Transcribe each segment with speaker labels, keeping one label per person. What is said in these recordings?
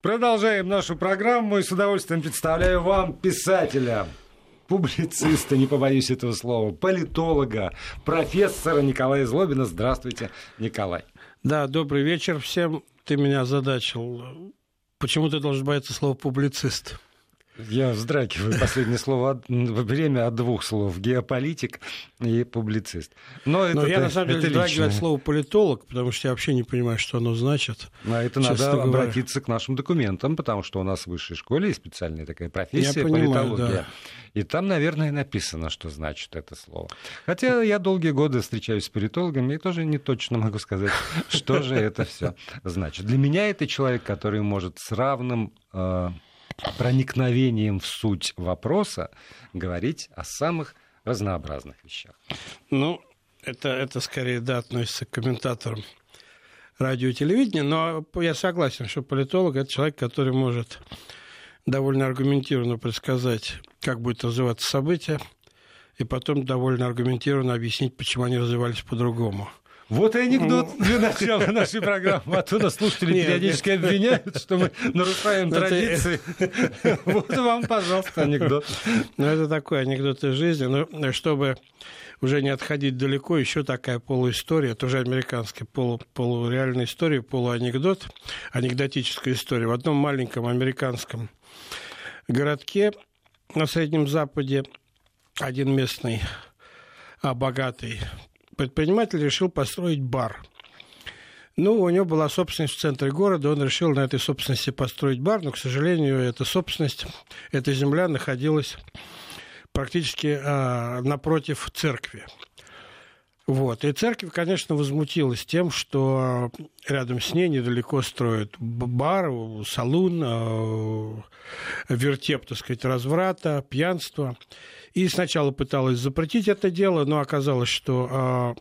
Speaker 1: Продолжаем нашу программу и с удовольствием представляю вам писателя, публициста, не побоюсь этого слова, политолога, профессора Николая Злобина. Здравствуйте, Николай.
Speaker 2: Да, добрый вечер всем. Ты меня задачил. Почему ты должен бояться слова «публицист»?
Speaker 1: Я вздракиваю последнее слово во время от двух слов. Геополитик и публицист.
Speaker 2: Но, это, Но я, на самом деле, вздрагиваю от слова политолог, потому что я вообще не понимаю, что оно значит.
Speaker 1: На это надо говоря. обратиться к нашим документам, потому что у нас в высшей школе есть специальная такая профессия я понимаю, политология. Да. И там, наверное, написано, что значит это слово. Хотя я долгие годы встречаюсь с политологами и тоже не точно могу сказать, что же это все значит. Для меня это человек, который может с равным э, проникновением в суть вопроса говорить о самых разнообразных вещах.
Speaker 2: Ну, это, это скорее, да, относится к комментаторам радио и телевидения, но я согласен, что политолог – это человек, который может довольно аргументированно предсказать, как будет развиваться событие, и потом довольно аргументированно объяснить, почему они развивались по-другому.
Speaker 1: Вот и анекдот ну. для начала нашей программы. Оттуда слушатели нет, периодически нет. обвиняют, что мы нарушаем традиции. Вот вам, пожалуйста, анекдот.
Speaker 2: Ну, это такой анекдот из жизни. Но чтобы уже не отходить далеко, еще такая полуистория, тоже американская полу, полуреальная история, полуанекдот, анекдотическая история. В одном маленьком американском городке на Среднем Западе один местный а богатый предприниматель решил построить бар. Ну, у него была собственность в центре города, он решил на этой собственности построить бар, но, к сожалению, эта собственность, эта земля находилась практически а, напротив церкви. Вот. И церковь, конечно, возмутилась тем, что рядом с ней недалеко строят бар, салун, а, вертеп, так сказать, разврата, пьянства. И сначала пыталась запретить это дело, но оказалось, что а,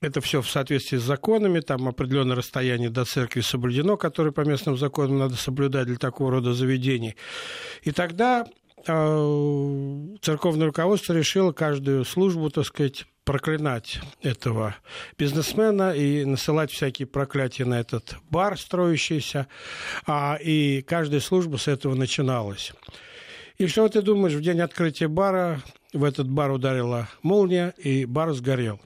Speaker 2: это все в соответствии с законами, там определенное расстояние до церкви соблюдено, которое по местным законам надо соблюдать для такого рода заведений. И тогда а, церковное руководство решило каждую службу, так сказать, проклинать этого бизнесмена и насылать всякие проклятия на этот бар строящийся, а, и каждая служба с этого начиналась. И что ты думаешь, в день открытия бара в этот бар ударила молния, и бар сгорел.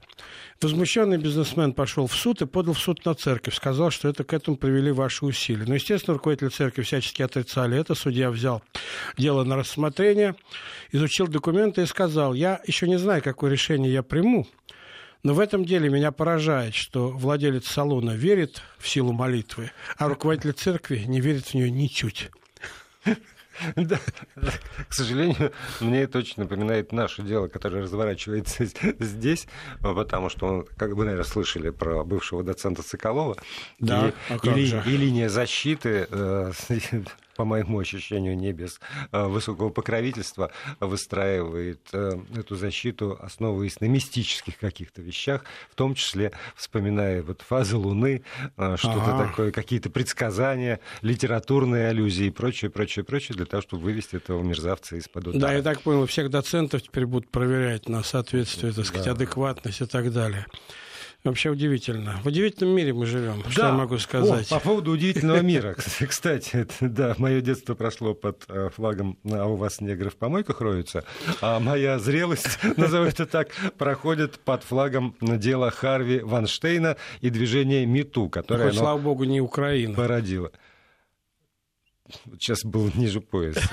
Speaker 2: Возмущенный бизнесмен пошел в суд и подал в суд на церковь. Сказал, что это к этому привели ваши усилия. Но, естественно, руководители церкви всячески отрицали это. Судья взял дело на рассмотрение, изучил документы и сказал, я еще не знаю, какое решение я приму, но в этом деле меня поражает, что владелец салона верит в силу молитвы, а руководитель церкви не верит в нее ничуть.
Speaker 1: Да. К сожалению, мне это очень напоминает наше дело, которое разворачивается здесь, потому что, как вы, наверное, слышали про бывшего доцента Соколова,
Speaker 2: да,
Speaker 1: и, а и, и линия защиты э, по моему ощущению, не без э, высокого покровительства, выстраивает э, эту защиту, основываясь на мистических каких-то вещах, в том числе вспоминая вот фазы Луны, э, что-то ага. такое, какие-то предсказания, литературные аллюзии и прочее, прочее, прочее, для того, чтобы вывести этого мерзавца из-под удара.
Speaker 2: Да, я так понял, всех доцентов теперь будут проверять на соответствие, так сказать, да. адекватность и так далее. Вообще удивительно. В удивительном мире мы живем, да. что я могу сказать.
Speaker 1: О, по поводу удивительного мира. Кстати, это, да, мое детство прошло под э, флагом «А у вас негры в помойках роются», а моя зрелость, назову это так, проходит под флагом дела Харви Ванштейна и движения МИТУ, которое
Speaker 2: Хоть, слава богу, не Украина.
Speaker 1: Породило. Сейчас был ниже пояса.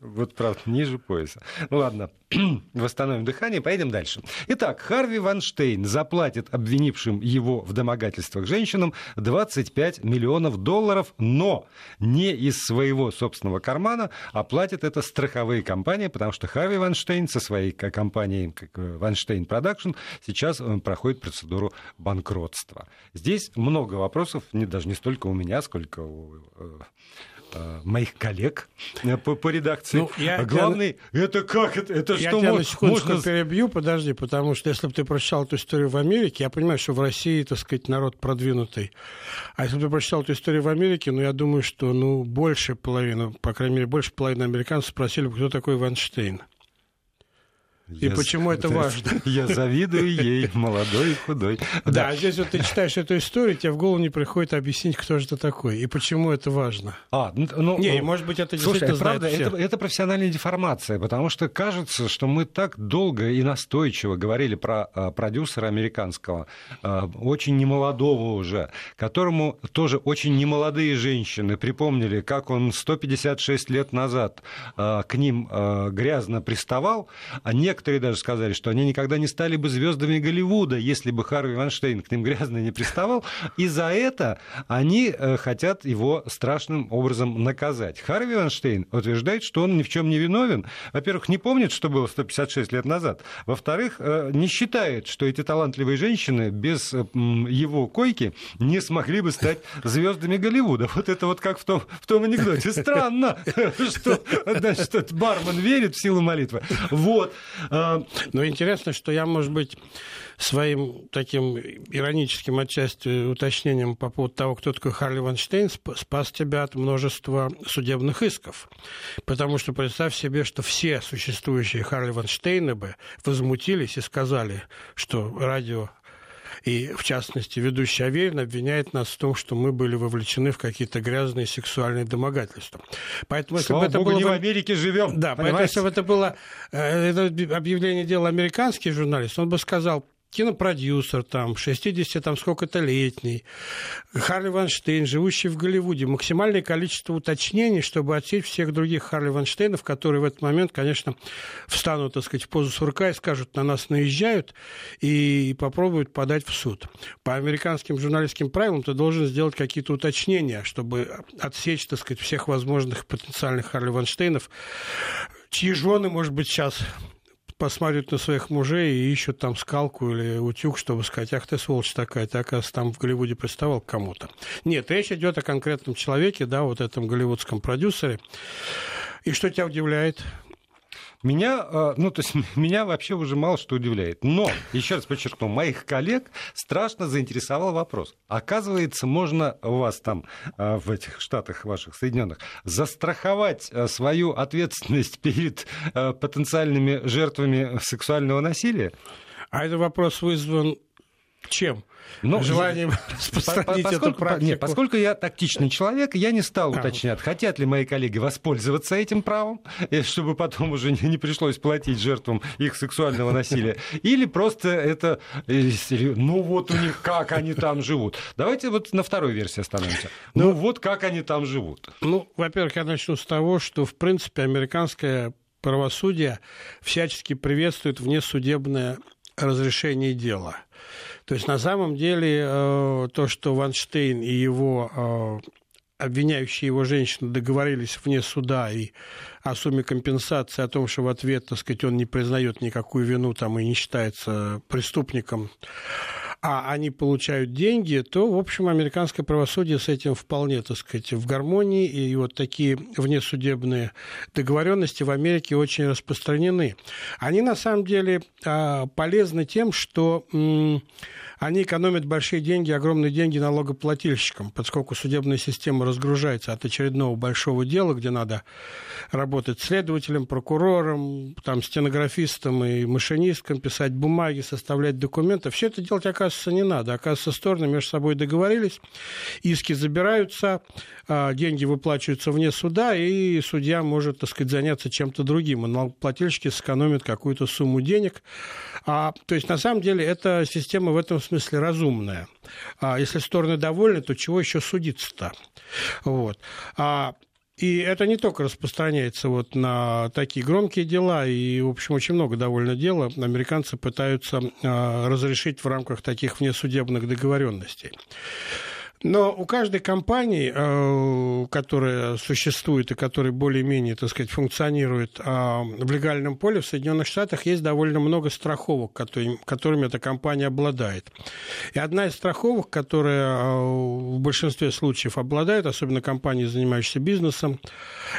Speaker 1: Вот, правда, ниже пояса. Ну ладно, восстановим дыхание, поедем дальше. Итак, Харви Ванштейн заплатит обвинившим его в домогательствах женщинам 25 миллионов долларов, но не из своего собственного кармана, а платит это страховые компании, потому что Харви Вайнштейн со своей компанией Weinstein Production сейчас э, проходит процедуру банкротства. Здесь много вопросов, не, даже не столько у меня, сколько у э, Э, моих коллег э, по, по редакции. Ну, я, а главный, я, это как? Это, это
Speaker 2: я
Speaker 1: что
Speaker 2: тебя можно... на можно... перебью, подожди, потому что если бы ты прочитал эту историю в Америке, я понимаю, что в России, так сказать, народ продвинутый. А если бы ты прочитал эту историю в Америке, ну, я думаю, что, ну, больше половины, по крайней мере, больше половины американцев спросили бы, кто такой Ванштейн. И я, почему это важно?
Speaker 1: Я завидую ей, молодой и худой.
Speaker 2: Да, здесь вот ты читаешь эту историю, тебе в голову не приходит объяснить, кто же это такой и почему это важно.
Speaker 1: А, ну, ну
Speaker 2: не, может быть, это слушай, действительно
Speaker 1: правда, это, это профессиональная деформация, потому что кажется, что мы так долго и настойчиво говорили про а, продюсера американского, а, очень немолодого уже, которому тоже очень немолодые женщины припомнили, как он 156 лет назад а, к ним грязно приставал, а не Некоторые даже сказали, что они никогда не стали бы звездами Голливуда, если бы Харви Ванштейн к ним грязно не приставал. И за это они э, хотят его страшным образом наказать. Харви Ванштейн утверждает, что он ни в чем не виновен. Во-первых, не помнит, что было 156 лет назад. Во-вторых, э, не считает, что эти талантливые женщины без его койки не смогли бы стать звездами Голливуда. Вот это вот как в том, в том анекдоте. Странно, что значит, бармен верит в силу молитвы. Вот.
Speaker 2: А, Но интересно, что я, может быть, своим таким ироническим отчасти уточнением по поводу того, кто такой Харли Ванштейн, спас тебя от множества судебных исков. Потому что представь себе, что все существующие Харли Ванштейны бы возмутились и сказали, что радио и, в частности, ведущий Аверин обвиняет нас в том, что мы были вовлечены в какие-то грязные сексуальные домогательства.
Speaker 1: Поэтому, Слава если бы это Богу, было... не в Америке живем.
Speaker 2: Да, понимаете? поэтому, если бы это было э, это объявление делал американский журналист, он бы сказал, кинопродюсер, там, 60 там сколько-то летний, Харли Ванштейн, живущий в Голливуде. Максимальное количество уточнений, чтобы отсечь всех других Харли Ванштейнов, которые в этот момент, конечно, встанут, так сказать, в позу сурка и скажут, на нас наезжают, и попробуют подать в суд. По американским журналистским правилам ты должен сделать какие-то уточнения, чтобы отсечь, так сказать, всех возможных потенциальных Харли Ванштейнов, чьи жены, может быть, сейчас посмотрят на своих мужей и ищут там скалку или утюг, чтобы сказать, ах ты сволочь такая, ты, оказывается, там в Голливуде приставал к кому-то. Нет, речь идет о конкретном человеке, да, вот этом голливудском продюсере. И что тебя удивляет?
Speaker 1: Меня, а, ну, то есть, меня вообще уже мало что удивляет. Но, еще раз подчеркну, моих коллег страшно заинтересовал вопрос. Оказывается, можно у вас там, а, в этих штатах ваших Соединенных, застраховать а, свою ответственность перед потенциальными жертвами сексуального насилия?
Speaker 2: А этот вопрос вызван чем? Но, Желанием распространить поскольку, эту практику. Нет,
Speaker 1: поскольку я тактичный человек, я не стал а, уточнять, хотят ли мои коллеги воспользоваться этим правом, чтобы потом уже не, не пришлось платить жертвам их сексуального насилия, или просто это, э, ну вот у них как они там живут. Давайте вот на второй версии остановимся. Ну, ну вот как они там живут.
Speaker 2: Ну, во-первых, я начну с того, что, в принципе, американское правосудие всячески приветствует внесудебное разрешение дела – то есть на самом деле э, то, что Ванштейн и его э, обвиняющие его женщины договорились вне суда и о сумме компенсации, о том, что в ответ, так сказать, он не признает никакую вину там и не считается преступником, а они получают деньги, то, в общем, американское правосудие с этим вполне, так сказать, в гармонии, и вот такие внесудебные договоренности в Америке очень распространены. Они, на самом деле, а, полезны тем, что они экономят большие деньги, огромные деньги налогоплательщикам, поскольку судебная система разгружается от очередного большого дела, где надо работать следователем, прокурором, там, стенографистом и машинистком, писать бумаги, составлять документы. Все это делать, оказывается, не надо. Оказывается, стороны между собой договорились, иски забираются, а, деньги выплачиваются вне суда, и судья может, так сказать, заняться чем-то другим. И налогоплательщики сэкономят какую-то сумму денег. А, то есть, на самом деле, эта система в этом смысле разумная. А если стороны довольны, то чего еще судиться-то? Вот. А и это не только распространяется вот на такие громкие дела, и, в общем, очень много довольно дела американцы пытаются а, разрешить в рамках таких внесудебных договоренностей. Но у каждой компании, э, которая существует и которая более-менее, так сказать, функционирует а, в легальном поле в Соединенных Штатах, есть довольно много страховок, которыми эта компания обладает. И одна из страховок, которая э, в большинстве случаев обладает, особенно компании, занимающиеся бизнесом,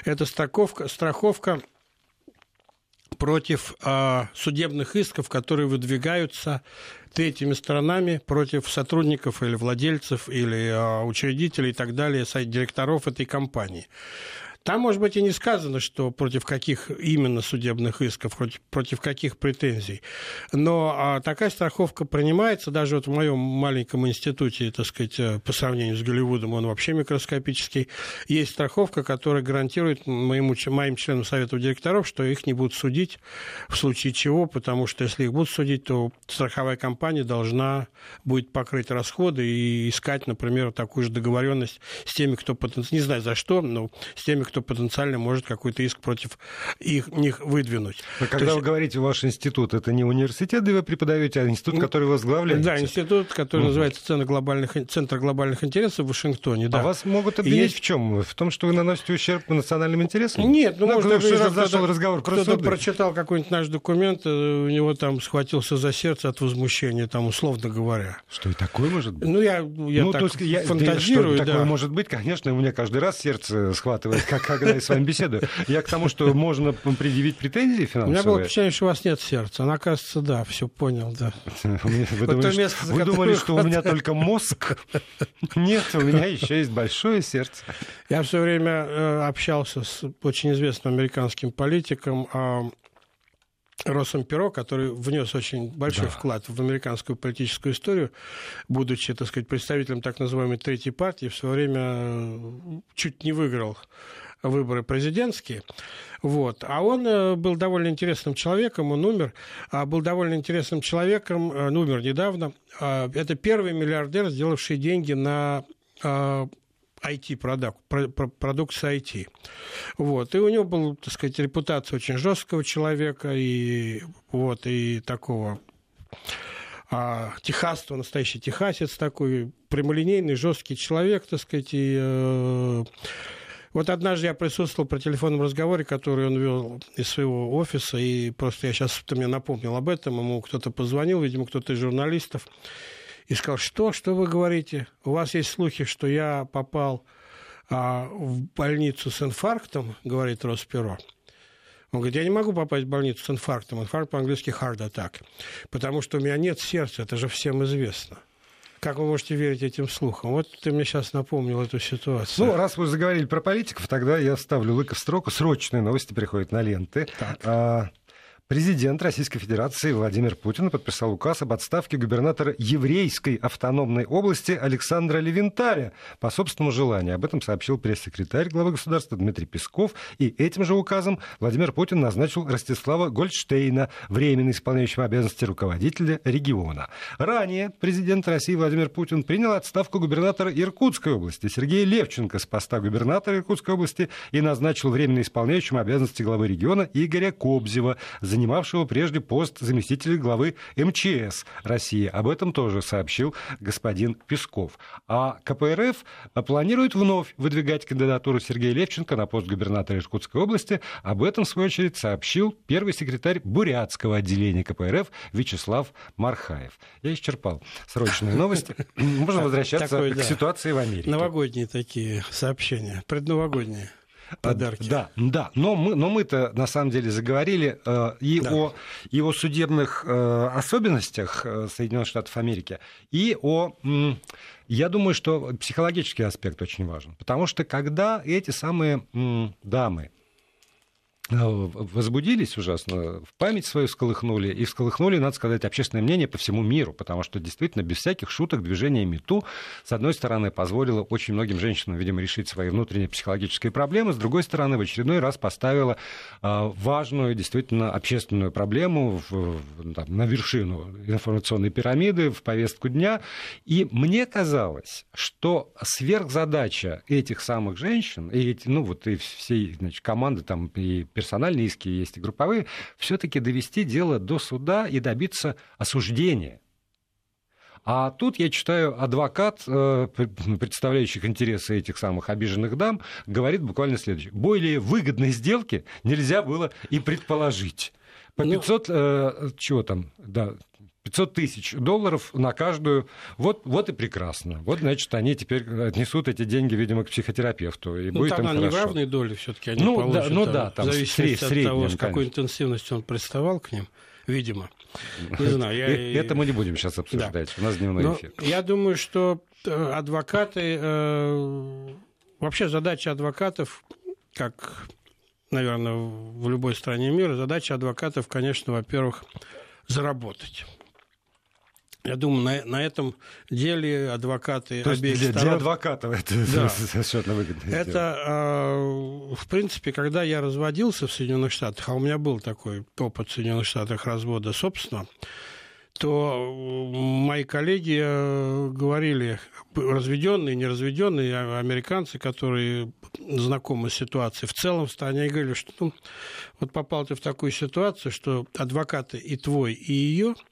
Speaker 2: это страховка, страховка против э, судебных исков, которые выдвигаются третьими сторонами против сотрудников или владельцев или э, учредителей и так далее, директоров этой компании. Там, может быть, и не сказано, что против каких именно судебных исков, против, против каких претензий. Но а, такая страховка принимается. Даже вот в моем маленьком институте, так сказать, э, по сравнению с Голливудом, он вообще микроскопический. Есть страховка, которая гарантирует моему, моим членам совета директоров, что их не будут судить в случае чего, потому что если их будут судить, то страховая компания должна будет покрыть расходы и искать, например, такую же договоренность с теми, кто потенциально, не знаю за что, но с теми, кто потенциально может какой-то иск против их, них выдвинуть.
Speaker 1: А когда есть... вы говорите ваш институт, это не университет, где вы преподаете, а институт, который возглавляете?
Speaker 2: Да, институт, который угу. называется Центр глобальных, Центр глобальных интересов в Вашингтоне. Да.
Speaker 1: А вас могут обвинить есть... в чем? В том, что вы наносите ущерб национальным интересам?
Speaker 2: Нет, ну, ну может,
Speaker 1: быть, зашел разговор про
Speaker 2: кто-то прочитал какой-нибудь наш документ, э, у него там схватился за сердце от возмущения, там, условно говоря.
Speaker 1: Что и такое может быть?
Speaker 2: Ну, я, я ну, так то есть, я, фантазирую,
Speaker 1: что, да. Такое может быть, конечно, у меня каждый раз сердце схватывает, когда я с вами беседую. Я к тому, что можно предъявить претензии финансовые. У
Speaker 2: меня было впечатление, что у вас нет сердца. Она, кажется, да, все понял, да.
Speaker 1: Вы думали, что у меня только мозг? Нет, у меня еще есть большое сердце.
Speaker 2: Я все время э, общался с очень известным американским политиком а, Росом Перо, который внес очень большой да. вклад в американскую политическую историю, будучи, так сказать, представителем так называемой третьей партии, в свое время э, чуть не выиграл выборы президентские. Вот. А он э, был довольно интересным человеком, он умер, а был довольно интересным человеком, он умер недавно. А, это первый миллиардер, сделавший деньги на IT-продукт, продукция IT. Вот. И у него была, так сказать, репутация очень жесткого человека и, вот, и такого а, техасства, настоящий техасец такой, прямолинейный, жесткий человек, так сказать, и э, вот однажды я присутствовал при телефонном разговоре, который он вел из своего офиса, и просто я сейчас, ты мне напомнил об этом, ему кто-то позвонил, видимо, кто-то из журналистов, и сказал, что, что вы говорите? У вас есть слухи, что я попал а, в больницу с инфарктом, говорит Росперо. Он говорит, я не могу попасть в больницу с инфарктом. Инфаркт по-английски heart attack. Потому что у меня нет сердца, это же всем известно. Как вы можете верить этим слухам? Вот ты мне сейчас напомнил эту ситуацию.
Speaker 1: Ну, раз вы заговорили про политиков, тогда я ставлю лыка в строку. Срочные новости приходят на ленты. Так. А, Президент Российской Федерации Владимир Путин подписал указ об отставке губернатора еврейской автономной области Александра Левентаря по собственному желанию. Об этом сообщил пресс-секретарь главы государства Дмитрий Песков. И этим же указом Владимир Путин назначил Ростислава Гольдштейна временно исполняющим обязанности руководителя региона. Ранее президент России Владимир Путин принял отставку губернатора Иркутской области Сергея Левченко с поста губернатора Иркутской области и назначил временно исполняющим обязанности главы региона Игоря Кобзева занимавшего прежде пост заместителя главы МЧС России. Об этом тоже сообщил господин Песков. А КПРФ планирует вновь выдвигать кандидатуру Сергея Левченко на пост губернатора Иркутской области. Об этом, в свою очередь, сообщил первый секретарь Бурятского отделения КПРФ Вячеслав Мархаев. Я исчерпал срочные новости. Можно возвращаться к ситуации в Америке.
Speaker 2: Новогодние такие сообщения, предновогодние подарки.
Speaker 1: Да, да. Но, мы, но мы-то на самом деле заговорили э, и да. о его судебных э, особенностях э, Соединенных Штатов Америки, и о... Я думаю, что психологический аспект очень важен. Потому что когда эти самые дамы возбудились ужасно, в память свою сколыхнули, и сколыхнули, надо сказать, общественное мнение по всему миру, потому что действительно без всяких шуток движение МИТУ, с одной стороны, позволило очень многим женщинам, видимо, решить свои внутренние психологические проблемы, с другой стороны, в очередной раз поставило э, важную, действительно, общественную проблему в, там, на вершину информационной пирамиды, в повестку дня, и мне казалось, что сверхзадача этих самых женщин, и ну вот и всей значит, команды там и персональные иски, есть и групповые, все-таки довести дело до суда и добиться осуждения. А тут я читаю, адвокат, э, представляющих интересы этих самых обиженных дам, говорит буквально следующее. Более выгодной сделки нельзя было и предположить. По 500, ну... э, чего там, да, 500 тысяч долларов на каждую. Вот, вот и прекрасно. Вот, значит, они теперь отнесут эти деньги, видимо, к психотерапевту. И
Speaker 2: ну,
Speaker 1: будет
Speaker 2: там
Speaker 1: им
Speaker 2: не
Speaker 1: хорошо.
Speaker 2: в равной доли все-таки они
Speaker 1: ну,
Speaker 2: получат.
Speaker 1: Да, ну да, там
Speaker 2: в зависимости
Speaker 1: сред,
Speaker 2: от того, с какой конечно. интенсивностью он приставал к ним, видимо.
Speaker 1: Не знаю. Я... Это мы не будем сейчас обсуждать. Да. У нас дневной Но эфир.
Speaker 2: Я думаю, что э, адвокаты... Э, вообще задача адвокатов как, наверное, в любой стране мира, задача адвокатов, конечно, во-первых, заработать. Я думаю, на, на этом деле адвокаты
Speaker 1: То
Speaker 2: обеих
Speaker 1: для,
Speaker 2: сторон...
Speaker 1: для адвокатов это да. совершенно выгодно.
Speaker 2: Это, э, в принципе, когда я разводился в Соединенных Штатах, а у меня был такой опыт в Соединенных Штатах развода собственно, то мои коллеги э, говорили, разведенные, неразведенные а, американцы, которые знакомы с ситуацией в целом в стране, они говорили, что ну, вот попал ты в такую ситуацию, что адвокаты и твой, и ее –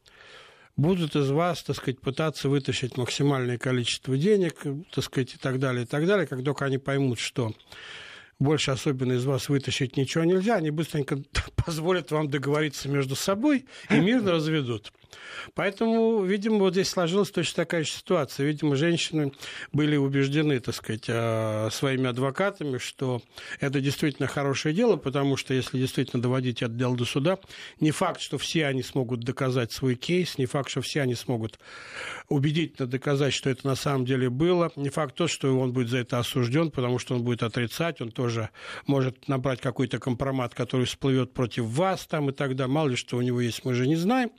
Speaker 2: будут из вас, так сказать, пытаться вытащить максимальное количество денег, так сказать, и так далее, и так далее. Как только они поймут, что больше особенно из вас вытащить ничего нельзя, они быстренько позволят вам договориться между собой и мирно разведут. Поэтому, видимо, вот здесь сложилась точно такая же ситуация. Видимо, женщины были убеждены, так сказать, э, своими адвокатами, что это действительно хорошее дело, потому что если действительно доводить это дело до суда, не факт, что все они смогут доказать свой кейс, не факт, что все они смогут убедительно доказать, что это на самом деле было, не факт то, что он будет за это осужден, потому что он будет отрицать, он тоже может набрать какой-то компромат, который всплывет против вас там и тогда, мало ли что у него есть, мы же не знаем.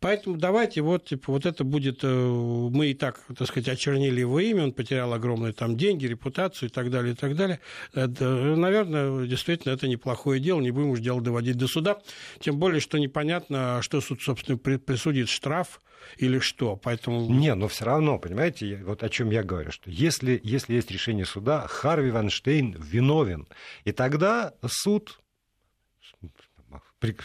Speaker 2: Поэтому давайте вот, типа, вот это будет... Э, мы и так, так сказать, очернили его имя, он потерял огромные там деньги, репутацию и так далее, и так далее. Это, наверное, действительно, это неплохое дело, не будем уж дело доводить до суда. Тем более, что непонятно, что суд, собственно, присудит штраф или что. Поэтому...
Speaker 1: Не, но все равно, понимаете, вот о чем я говорю, что если, если есть решение суда, Харви Ванштейн виновен. И тогда суд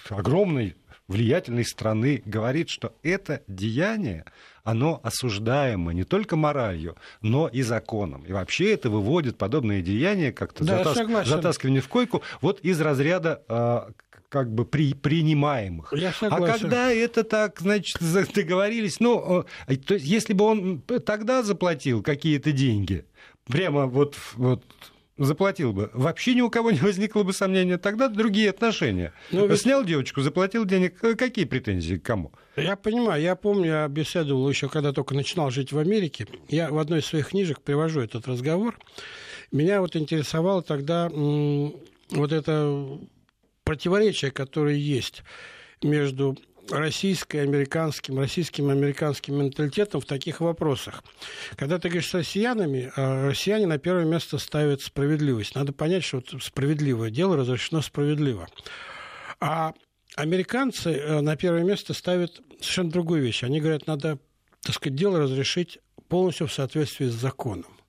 Speaker 1: огромный влиятельной страны говорит, что это деяние, оно осуждаемо не только моралью, но и законом. И вообще это выводит подобные деяния, как-то да, затас... затаскивание в койку, вот из разряда а, как бы при, принимаемых.
Speaker 2: Я
Speaker 1: а когда это так, значит, договорились, ну, то есть, если бы он тогда заплатил какие-то деньги, прямо вот, вот заплатил бы, вообще ни у кого не возникло бы сомнения, тогда другие отношения. Ну, ведь... Снял девочку, заплатил денег, э, какие претензии к кому?
Speaker 2: Я понимаю, я помню, я беседовал еще, когда только начинал жить в Америке, я в одной из своих книжек привожу этот разговор. Меня вот интересовало тогда вот это противоречие, которое есть между российско-американским, российским американским менталитетом в таких вопросах. Когда ты говоришь с россиянами, а россияне на первое место ставят справедливость. Надо понять, что справедливое дело разрешено справедливо. А американцы э, на первое место ставят совершенно другую вещь. Они говорят, надо, так сказать, дело разрешить полностью в соответствии с законом.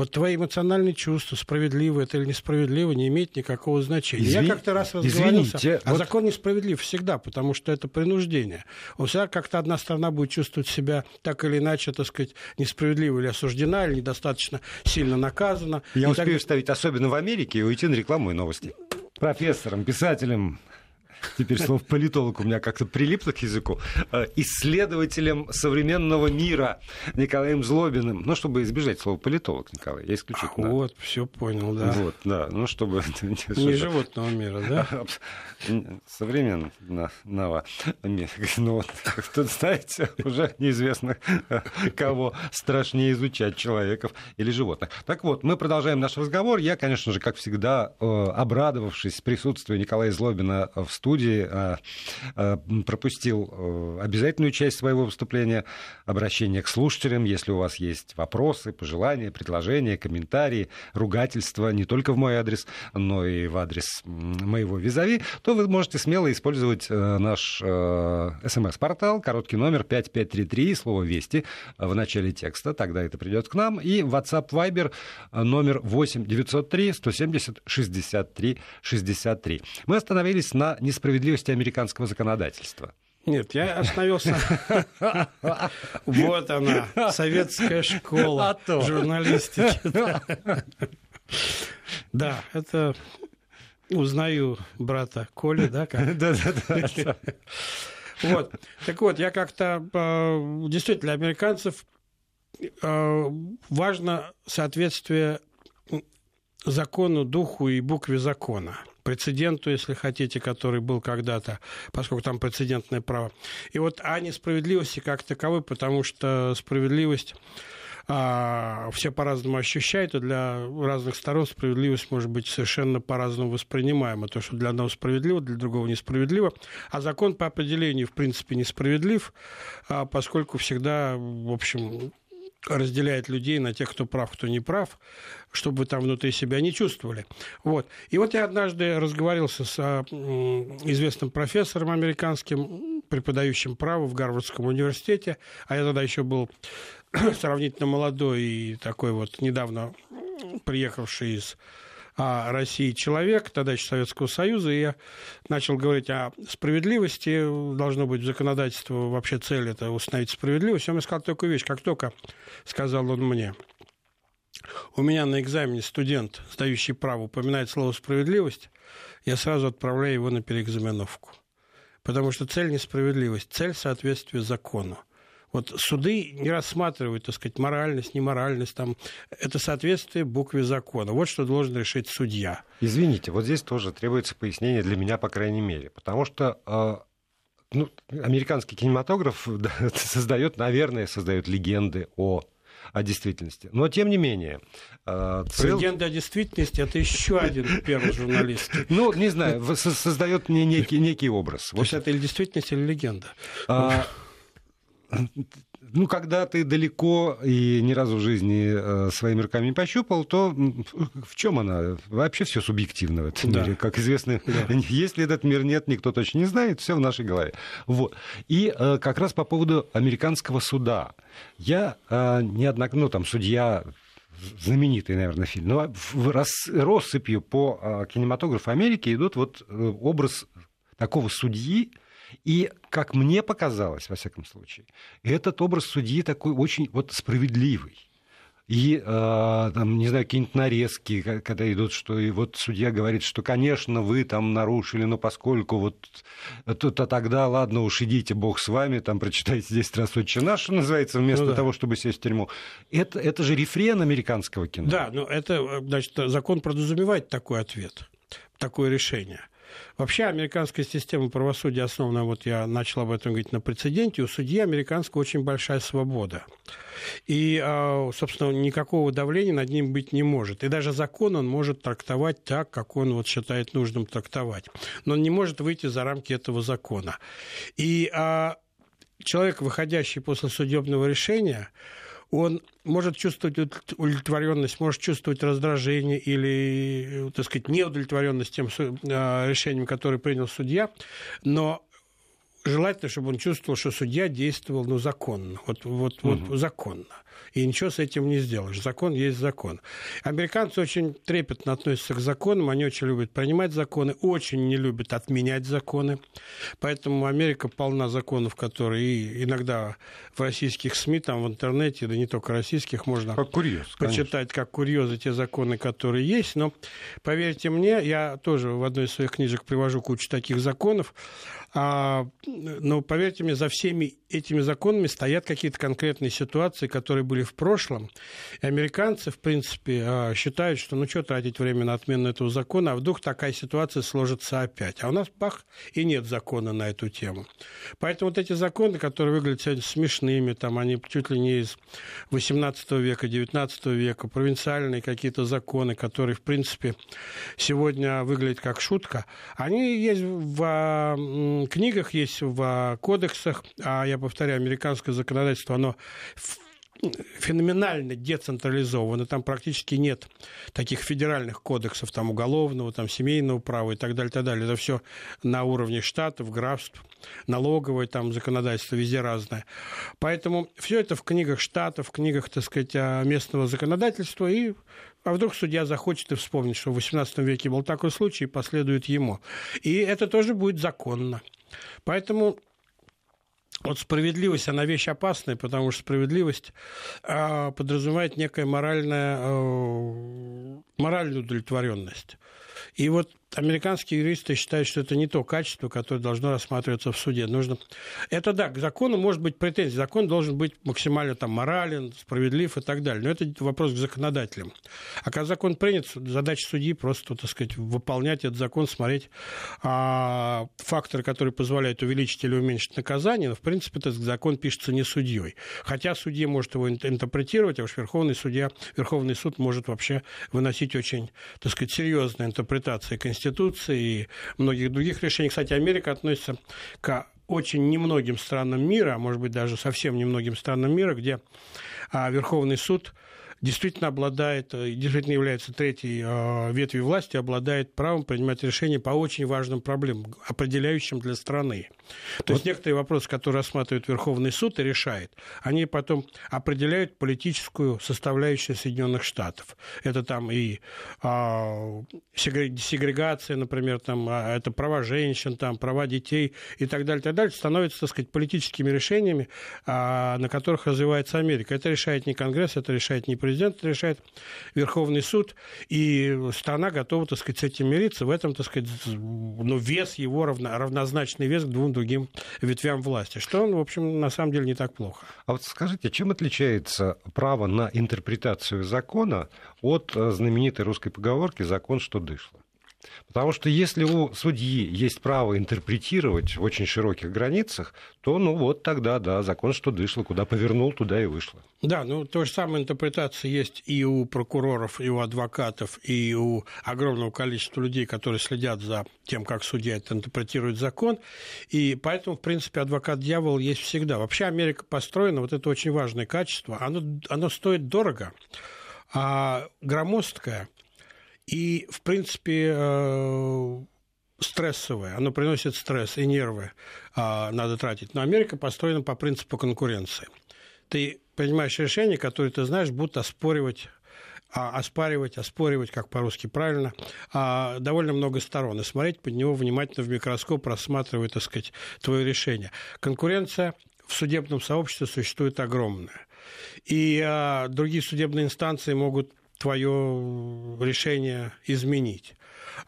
Speaker 2: Вот твои эмоциональные чувства, справедливо это или несправедливо, не имеет никакого значения. Извини, Я как-то раз разговаривался, извините, а вот... закон несправедлив всегда, потому что это принуждение. Он всегда как-то одна сторона будет чувствовать себя так или иначе, так сказать, несправедливо или осуждена, или недостаточно сильно наказана.
Speaker 1: Я
Speaker 2: и
Speaker 1: успею так... вставить, особенно в Америке, и уйти на рекламу и новости. Профессором, писателем, теперь слово политолог у меня как-то прилипло к языку, э, исследователем современного мира Николаем Злобиным. Ну, чтобы избежать слова политолог, Николай, я исключительно.
Speaker 2: А, вот, все понял, да.
Speaker 1: Вот, да, ну, чтобы...
Speaker 2: Не животного мира, да?
Speaker 1: Современного мира. Ну, вот, тут, знаете, уже неизвестно, кого страшнее изучать, человеков или животных. Так вот, мы продолжаем наш разговор. Я, конечно же, как всегда, э, обрадовавшись присутствию Николая Злобина в студии, студии а, а, пропустил э, обязательную часть своего выступления, обращение к слушателям. Если у вас есть вопросы, пожелания, предложения, комментарии, ругательства не только в мой адрес, но и в адрес моего визави, то вы можете смело использовать э, наш э, смс-портал, короткий номер 5533, слово «Вести» в начале текста, тогда это придет к нам, и WhatsApp Viber номер 8 903 170 63 63. Мы остановились на несправедливости американского законодательства.
Speaker 2: Нет, я остановился. Вот она, советская школа а журналистики. Да, это узнаю брата Коли, да? Да, да, да. Вот. Так вот, я как-то э, действительно американцев э, важно соответствие закону, духу и букве закона прецеденту, если хотите, который был когда-то, поскольку там прецедентное право. И вот о несправедливости как таковой, потому что справедливость а, все по-разному ощущают, и для разных сторон справедливость может быть совершенно по-разному воспринимаема. То, что для одного справедливо, для другого несправедливо. А закон по определению, в принципе, несправедлив, а, поскольку всегда, в общем, разделяет людей на тех, кто прав, кто не прав, чтобы вы там внутри себя не чувствовали. Вот. И вот я однажды разговаривался с известным профессором американским, преподающим право в Гарвардском университете, а я тогда еще был сравнительно молодой и такой вот недавно приехавший из а, России человек, тогда еще Советского Союза, и я начал говорить о справедливости, должно быть законодательство, вообще цель это установить справедливость. Он мне сказал такую вещь, как только, сказал он мне, у меня на экзамене студент, сдающий право, упоминает слово «справедливость», я сразу отправляю его на переэкзаменовку. Потому что цель не справедливость, цель соответствие закону. Вот суды не рассматривают, так сказать, моральность, неморальность, там, это соответствие букве закона. Вот что должен решить судья.
Speaker 1: Извините, вот здесь тоже требуется пояснение для меня, по крайней мере, потому что а, ну, американский кинематограф создает, наверное, создает легенды о о действительности. Но тем не менее.
Speaker 2: А, цел... Легенда о действительности это еще один первый журналист.
Speaker 1: Ну, не знаю, создает мне некий, некий образ.
Speaker 2: То есть это или действительность, или легенда.
Speaker 1: Ну, когда ты далеко и ни разу в жизни э, своими руками не пощупал, то в чем она? Вообще все субъективно в этом да. мире. Как известно, да. если этот мир нет, никто точно не знает, все в нашей голове. Вот. И э, как раз по поводу американского суда. Я э, неоднократно, ну, там, судья знаменитый, наверное, фильм, но в рас, россыпью по кинематографу Америки идут вот образ такого судьи, и, как мне показалось, во всяком случае, этот образ судьи такой очень вот справедливый. И, э, там, не знаю, какие-нибудь нарезки, когда идут, что и вот судья говорит, что, конечно, вы там нарушили, но поскольку вот то, то тогда, ладно, уж идите, бог с вами, там прочитайте 10 раз «Отче наш», что называется, вместо ну, да. того, чтобы сесть в тюрьму. Это, это же рефрен американского кино.
Speaker 2: Да, но это, значит, закон подразумевает такой ответ, такое решение. Вообще американская система правосудия основана, вот я начал об этом говорить, на прецеденте. У судьи американского очень большая свобода. И, а, собственно, никакого давления над ним быть не может. И даже закон он может трактовать так, как он вот считает нужным трактовать. Но он не может выйти за рамки этого закона. И а, человек, выходящий после судебного решения, он может чувствовать удовлетворенность, может чувствовать раздражение или, так сказать, неудовлетворенность тем а, решением, которое принял судья, но желательно, чтобы он чувствовал, что судья действовал ну, законно, вот, вот, угу. вот законно и ничего с этим не сделаешь. Закон есть закон. Американцы очень трепетно относятся к законам, они очень любят принимать законы, очень не любят отменять законы. Поэтому Америка полна законов, которые иногда в российских СМИ, там в интернете, да не только российских, можно
Speaker 1: как курьез,
Speaker 2: почитать конечно. как курьезы те законы, которые есть. Но поверьте мне, я тоже в одной из своих книжек привожу кучу таких законов, а, но поверьте мне, за всеми этими законами стоят какие-то конкретные ситуации, которые были в прошлом. И американцы, в принципе, а, считают, что ну что тратить время на отмену этого закона, а вдруг такая ситуация сложится опять. А у нас пах и нет закона на эту тему. Поэтому вот эти законы, которые выглядят сегодня смешными, там они чуть ли не из 18 века, 19 века, провинциальные какие-то законы, которые, в принципе, сегодня выглядят как шутка, они есть в а, книгах, есть в кодексах, а я повторяю, американское законодательство, оно феноменально децентрализовано. Там практически нет таких федеральных кодексов, там уголовного, там семейного права и так далее, так далее. Это все на уровне штатов, графств, налоговое там законодательство везде разное. Поэтому все это в книгах штатов, в книгах, так сказать, местного законодательства и а вдруг судья захочет и вспомнить, что в XVIII веке был такой случай, и последует ему. И это тоже будет законно. Поэтому вот справедливость, она вещь опасная, потому что справедливость э, подразумевает некая моральная, э, моральную удовлетворенность. И вот американские юристы считают, что это не то качество, которое должно рассматриваться в суде. Нужно... Это да, к закону может быть претензия. Закон должен быть максимально там, морален, справедлив и так далее. Но это вопрос к законодателям. А когда закон принят, задача судьи просто, так сказать, выполнять этот закон, смотреть а, факторы, которые позволяют увеличить или уменьшить наказание. Но, в принципе, этот закон пишется не судьей. Хотя судья может его интерпретировать, а уж Верховный судья, Верховный суд может вообще выносить очень, так сказать, серьезные интерпретации Конституции Конституции и многих других решений. Кстати, Америка относится к очень немногим странам мира, а может быть даже совсем немногим странам мира, где а, Верховный суд действительно обладает, э, действительно является третьей э, ветвью власти, обладает правом принимать решения по очень важным проблемам, определяющим для страны. То вот. есть некоторые вопросы, которые рассматривает Верховный суд и решает, они потом определяют политическую составляющую Соединенных Штатов. Это там и а, сегрегация, например, там, а, это права женщин, там, права детей и так далее, так далее, становятся, так сказать, политическими решениями, а, на которых развивается Америка. Это решает не Конгресс, это решает не президент, президент решает, Верховный суд, и страна готова, так сказать, с этим мириться. В этом, так сказать, ну, вес его равно, равнозначный вес к двум другим ветвям власти, что он, в общем, на самом деле не так плохо.
Speaker 1: А вот скажите, чем отличается право на интерпретацию закона от э, знаменитой русской поговорки «закон, что дышло»? Потому что если у судьи есть право интерпретировать в очень широких границах, то, ну вот тогда, да, закон что дышло, куда повернул, туда и вышло.
Speaker 2: Да, ну то же самое интерпретация есть и у прокуроров, и у адвокатов, и у огромного количества людей, которые следят за тем, как судья это интерпретирует закон. И поэтому, в принципе, адвокат-дьявол есть всегда. Вообще Америка построена, вот это очень важное качество, оно, оно стоит дорого, а громоздкое – и, в принципе, э, стрессовое, оно приносит стресс и нервы а, надо тратить. Но Америка построена по принципу конкуренции. Ты принимаешь решения, которые ты знаешь, будут оспоривать а, оспаривать, оспоривать, как по-русски правильно, а, довольно много сторон. И смотреть под него внимательно в микроскоп, рассматривая, так сказать, твое решение. Конкуренция в судебном сообществе существует огромная. И а, другие судебные инстанции могут твое решение изменить.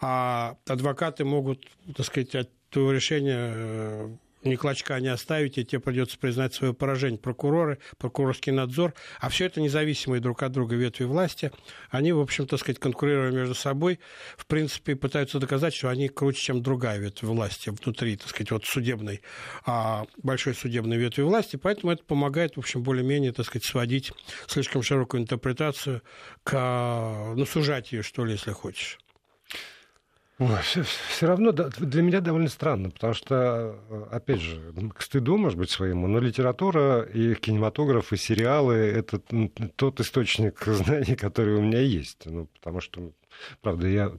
Speaker 2: А адвокаты могут, так сказать, от твоего решения э, ни клочка не оставить, и тебе придется признать свое поражение. Прокуроры, прокурорский надзор, а все это независимые друг от друга ветви власти, они, в общем, так сказать, конкурируя между собой, в принципе, пытаются доказать, что они круче, чем другая ветвь власти внутри, так сказать, вот судебной, а, большой судебной ветви власти, поэтому это помогает, в общем, более-менее, так сказать, сводить слишком широкую интерпретацию к, ну, сужать ее, что ли, если хочешь.
Speaker 1: Все, все равно для меня довольно странно, потому что, э, опять же, к стыду, может быть, своему, но литература и кинематограф, и сериалы — это тот источник знаний, который у меня есть. Ну, потому что, правда, я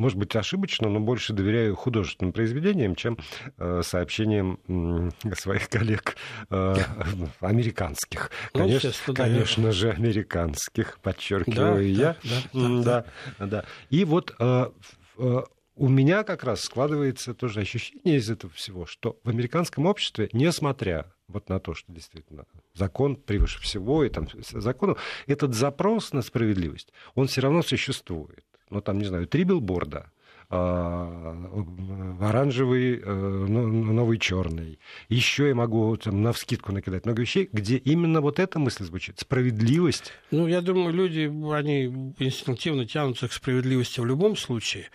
Speaker 1: может быть, ошибочно, но больше доверяю художественным произведениям, чем э, сообщениям э, своих коллег э, американских. Ну, конечно, да, конечно я... же, американских, подчеркиваю да, я. Да, да, да, да. да. И вот Э, у меня как раз складывается тоже ощущение из этого всего, что в американском обществе, несмотря вот на то, что действительно закон превыше всего, и там закону, этот запрос на справедливость, он все равно существует. Ну, там, не знаю, три билборда, оранжевый, э, новый черный. Еще я могу там, на вскидку накидать много вещей, где именно вот эта мысль звучит. Справедливость.
Speaker 2: Ну, я думаю, люди, они инстинктивно тянутся к справедливости в любом случае.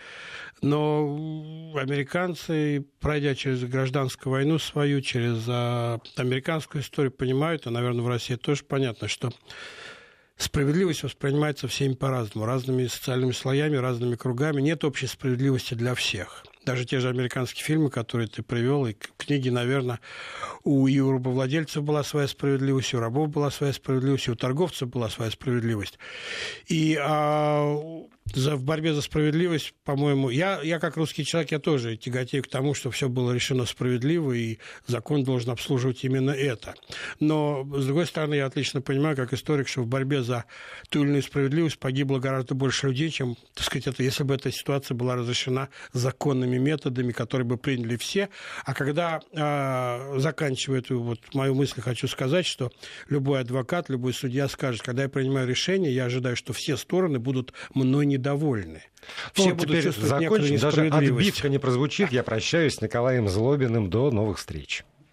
Speaker 2: Но американцы, пройдя через гражданскую войну свою, через а, американскую историю, понимают, а, наверное, в России тоже понятно, что Справедливость воспринимается всеми по-разному, разными социальными слоями, разными кругами. Нет общей справедливости для всех даже те же американские фильмы, которые ты привел, и книги, наверное, у и у рабовладельцев была своя справедливость, у рабов была своя справедливость, у торговцев была своя справедливость. И а, за, в борьбе за справедливость, по-моему, я, я как русский человек, я тоже тяготею к тому, что все было решено справедливо, и закон должен обслуживать именно это. Но, с другой стороны, я отлично понимаю, как историк, что в борьбе за ту или иную справедливость погибло гораздо больше людей, чем, так сказать, это, если бы эта ситуация была разрешена законными методами, которые бы приняли все. А когда, э, заканчивая эту вот мою мысль, хочу сказать, что любой адвокат, любой судья скажет, когда я принимаю решение, я ожидаю, что все стороны будут мной недовольны.
Speaker 1: Ну, Все ну, будут теперь закончим, даже отбивка не прозвучит. Я прощаюсь с Николаем Злобиным. До новых встреч.